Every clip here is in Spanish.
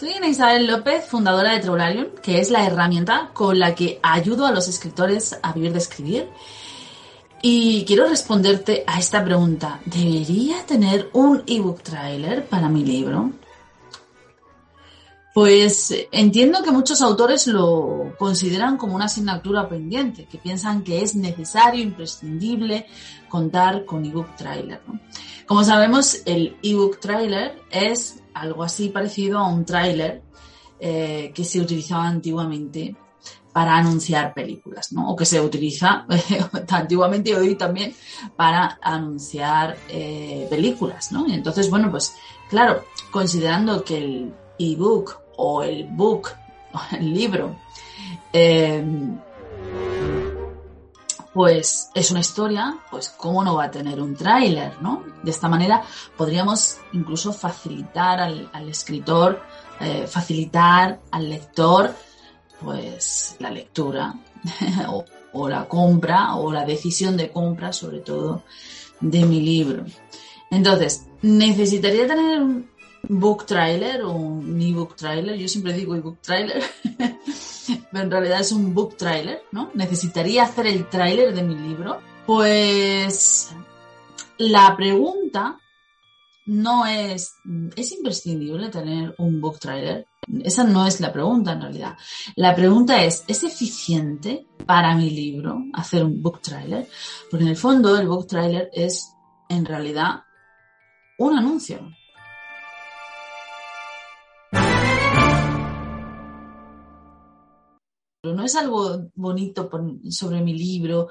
Soy Ana Isabel López, fundadora de Tribularium, que es la herramienta con la que ayudo a los escritores a vivir de escribir. Y quiero responderte a esta pregunta. ¿Debería tener un ebook trailer para mi libro? Pues entiendo que muchos autores lo consideran como una asignatura pendiente, que piensan que es necesario, imprescindible contar con ebook trailer. Como sabemos, el ebook trailer es algo así parecido a un tráiler eh, que se utilizaba antiguamente para anunciar películas, ¿no? O que se utiliza antiguamente y hoy también para anunciar eh, películas, ¿no? Y entonces, bueno, pues claro, considerando que el ebook o el book, o el libro, eh, pues es una historia, pues cómo no va a tener un tráiler, ¿no? De esta manera podríamos incluso facilitar al, escritor, eh, facilitar al lector, pues la lectura o, o, la compra o la decisión de compra, sobre todo, de mi libro. Entonces, necesitaría tener un book trailer o un ebook trailer. Yo siempre digo ebook trailer. pero en realidad es un book trailer, ¿no? Necesitaría hacer el trailer de mi libro. Pues la pregunta no es, ¿es imprescindible tener un book trailer? Esa no es la pregunta en realidad. La pregunta es, ¿es eficiente para mi libro hacer un book trailer? Porque en el fondo el book trailer es en realidad un anuncio. No es algo bonito sobre mi libro,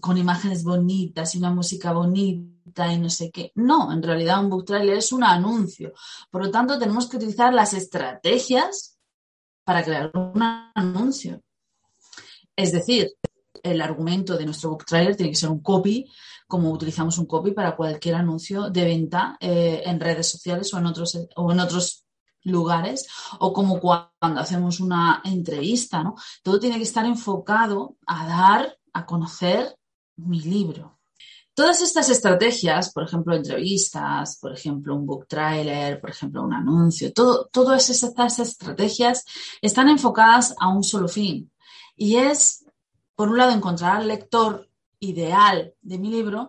con imágenes bonitas y una música bonita y no sé qué. No, en realidad un book trailer es un anuncio. Por lo tanto, tenemos que utilizar las estrategias para crear un anuncio. Es decir, el argumento de nuestro book trailer tiene que ser un copy, como utilizamos un copy para cualquier anuncio de venta eh, en redes sociales o en otros, o en otros lugares o como cuando hacemos una entrevista, ¿no? Todo tiene que estar enfocado a dar a conocer mi libro. Todas estas estrategias, por ejemplo, entrevistas, por ejemplo, un book trailer, por ejemplo, un anuncio, todo, todas estas estrategias están enfocadas a un solo fin. Y es, por un lado, encontrar al lector ideal de mi libro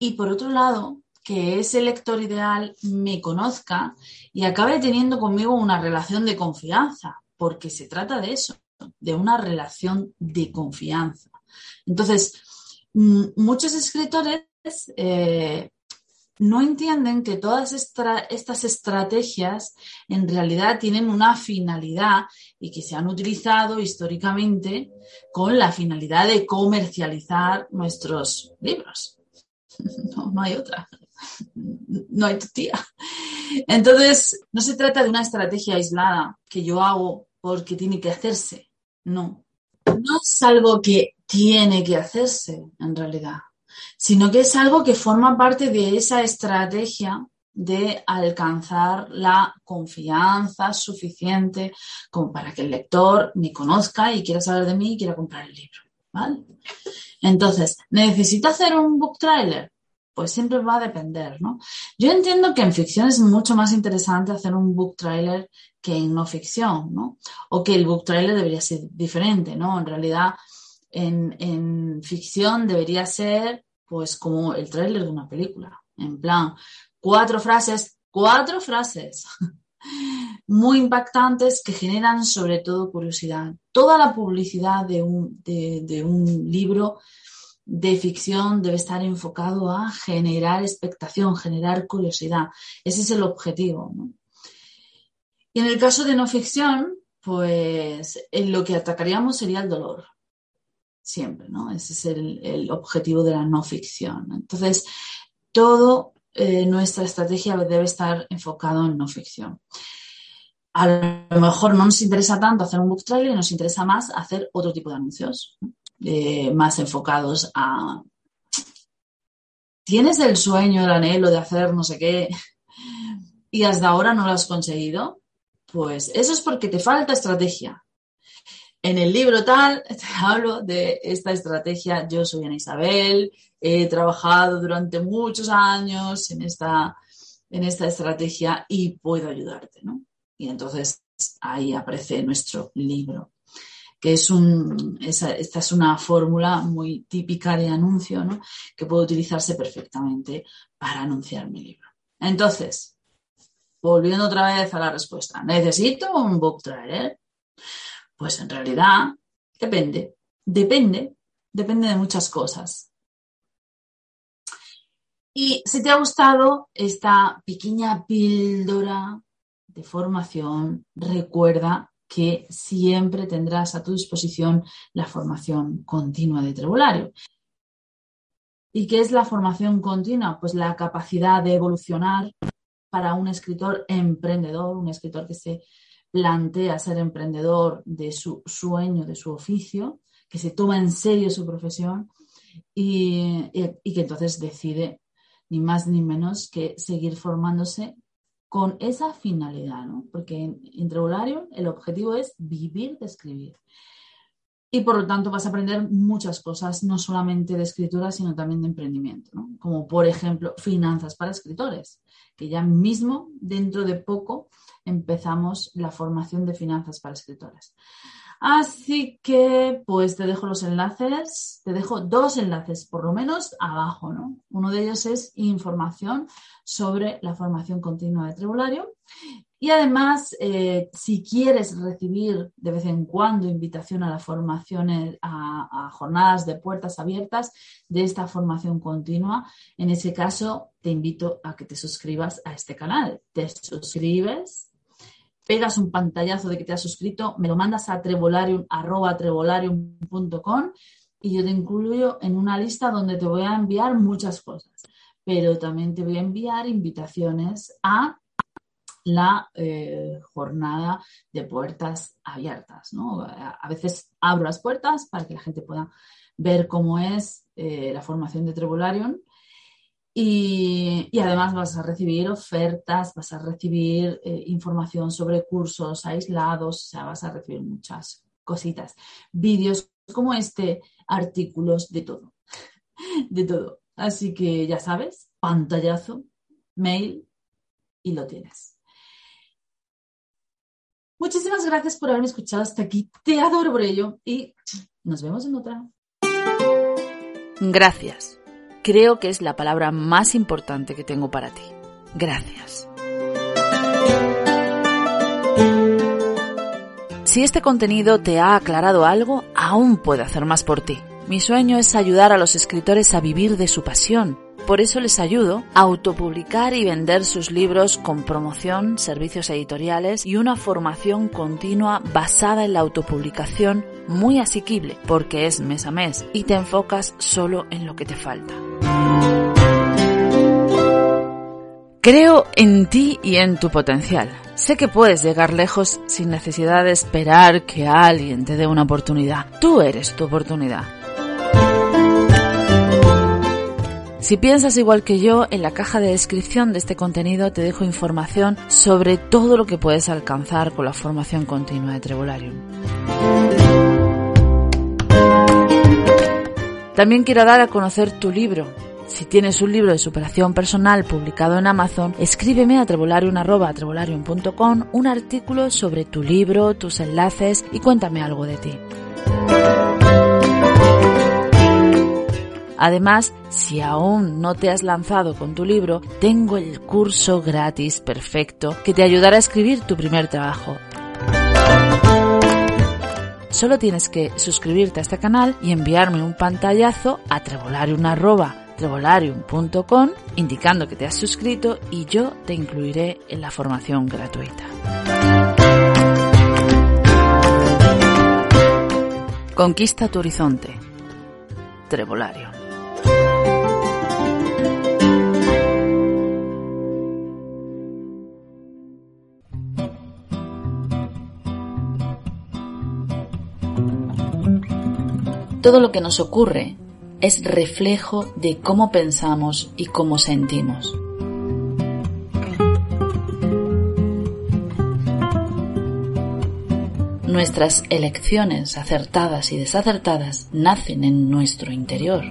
y, por otro lado, que ese lector ideal me conozca y acabe teniendo conmigo una relación de confianza, porque se trata de eso, de una relación de confianza. Entonces, muchos escritores eh, no entienden que todas esta, estas estrategias en realidad tienen una finalidad y que se han utilizado históricamente con la finalidad de comercializar nuestros libros. No hay otra no hay tu tía. Entonces, no se trata de una estrategia aislada que yo hago porque tiene que hacerse. No. No es algo que tiene que hacerse, en realidad, sino que es algo que forma parte de esa estrategia de alcanzar la confianza suficiente como para que el lector me conozca y quiera saber de mí y quiera comprar el libro. ¿vale? Entonces, ¿necesito hacer un book trailer? Pues siempre va a depender, ¿no? Yo entiendo que en ficción es mucho más interesante hacer un book trailer que en no ficción, ¿no? O que el book trailer debería ser diferente, ¿no? En realidad, en, en ficción debería ser, pues, como el trailer de una película. En plan, cuatro frases, cuatro frases muy impactantes que generan sobre todo curiosidad. Toda la publicidad de un, de, de un libro de ficción debe estar enfocado a generar expectación, generar curiosidad. Ese es el objetivo. Y en el caso de no ficción, pues lo que atacaríamos sería el dolor. Siempre, ¿no? Ese es el, objetivo de la no ficción. Entonces, todo eh, nuestra estrategia debe estar enfocado en no ficción. A lo mejor no nos interesa tanto hacer un book trailer, nos interesa más hacer otro tipo de anuncios, eh, más enfocados a tienes el sueño, el anhelo de hacer no sé qué y hasta ahora no lo has conseguido, pues eso es porque te falta estrategia. En el libro tal te hablo de esta estrategia. Yo soy Ana Isabel, he trabajado durante muchos años en esta, en esta estrategia y puedo ayudarte, ¿no? Y entonces ahí aparece nuestro libro que es un, esta es una fórmula muy típica de anuncio, ¿no? que puede utilizarse perfectamente para anunciar mi libro. Entonces, volviendo otra vez a la respuesta, ¿necesito un book trailer? Pues en realidad depende, depende, depende de muchas cosas. Y si te ha gustado esta pequeña píldora de formación, recuerda que siempre tendrás a tu disposición la formación continua de Trebolario. ¿Y qué es la formación continua? Pues la capacidad de evolucionar para un escritor emprendedor, un escritor que se plantea ser emprendedor de su sueño, de su oficio, que se toma en serio su profesión y, y que entonces decide ni más ni menos que seguir formándose con esa finalidad, ¿no? Porque en, en el objetivo es vivir de escribir. Y por lo tanto vas a aprender muchas cosas, no solamente de escritura, sino también de emprendimiento, ¿no? Como por ejemplo finanzas para escritores, que ya mismo dentro de poco empezamos la formación de finanzas para escritores. Así que, pues te dejo los enlaces, te dejo dos enlaces por lo menos abajo, ¿no? Uno de ellos es información sobre la formación continua de tribulario. Y además, eh, si quieres recibir de vez en cuando invitación a las formaciones, a, a jornadas de puertas abiertas de esta formación continua, en ese caso te invito a que te suscribas a este canal. Te suscribes pegas un pantallazo de que te has suscrito, me lo mandas a trevolarium, y yo te incluyo en una lista donde te voy a enviar muchas cosas, pero también te voy a enviar invitaciones a la eh, jornada de puertas abiertas. A veces abro las puertas para que la gente pueda ver cómo es eh, la formación de Trevolarium y, además vas a recibir ofertas, vas a recibir eh, información sobre cursos aislados, o sea, vas a recibir muchas cositas, vídeos como este, artículos, de todo, de todo. Así que ya sabes, pantallazo, mail y lo tienes. Muchísimas gracias por haberme escuchado hasta aquí. Te adoro por ello y nos vemos en otra. Gracias creo que es la palabra más importante que tengo para ti. Gracias. Si este contenido te ha aclarado algo, aún puedo hacer más por ti. Mi sueño es ayudar a los escritores a vivir de su pasión. Por eso les ayudo a autopublicar y vender sus libros con promoción, servicios editoriales y una formación continua basada en la autopublicación muy asequible porque es mes a mes y te enfocas solo en lo que te falta. Creo en ti y en tu potencial. Sé que puedes llegar lejos sin necesidad de esperar que alguien te dé una oportunidad. Tú eres tu oportunidad. Si piensas igual que yo, en la caja de descripción de este contenido te dejo información sobre todo lo que puedes alcanzar con la formación continua de Trevolarium. También quiero dar a conocer tu libro. Si tienes un libro de superación personal publicado en Amazon, escríbeme a trevolarium.com un artículo sobre tu libro, tus enlaces y cuéntame algo de ti. Además, si aún no te has lanzado con tu libro, tengo el curso gratis perfecto que te ayudará a escribir tu primer trabajo. Solo tienes que suscribirte a este canal y enviarme un pantallazo a trevolarium.com indicando que te has suscrito y yo te incluiré en la formación gratuita. Conquista tu horizonte. Trevolarium. Todo lo que nos ocurre es reflejo de cómo pensamos y cómo sentimos. Nuestras elecciones acertadas y desacertadas nacen en nuestro interior.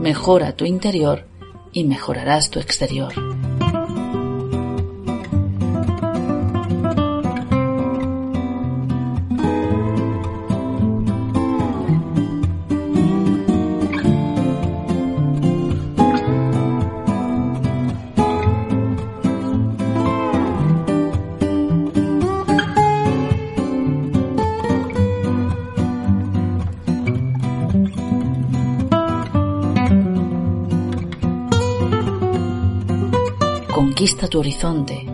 Mejora tu interior y mejorarás tu exterior. Conquista tu horizonte.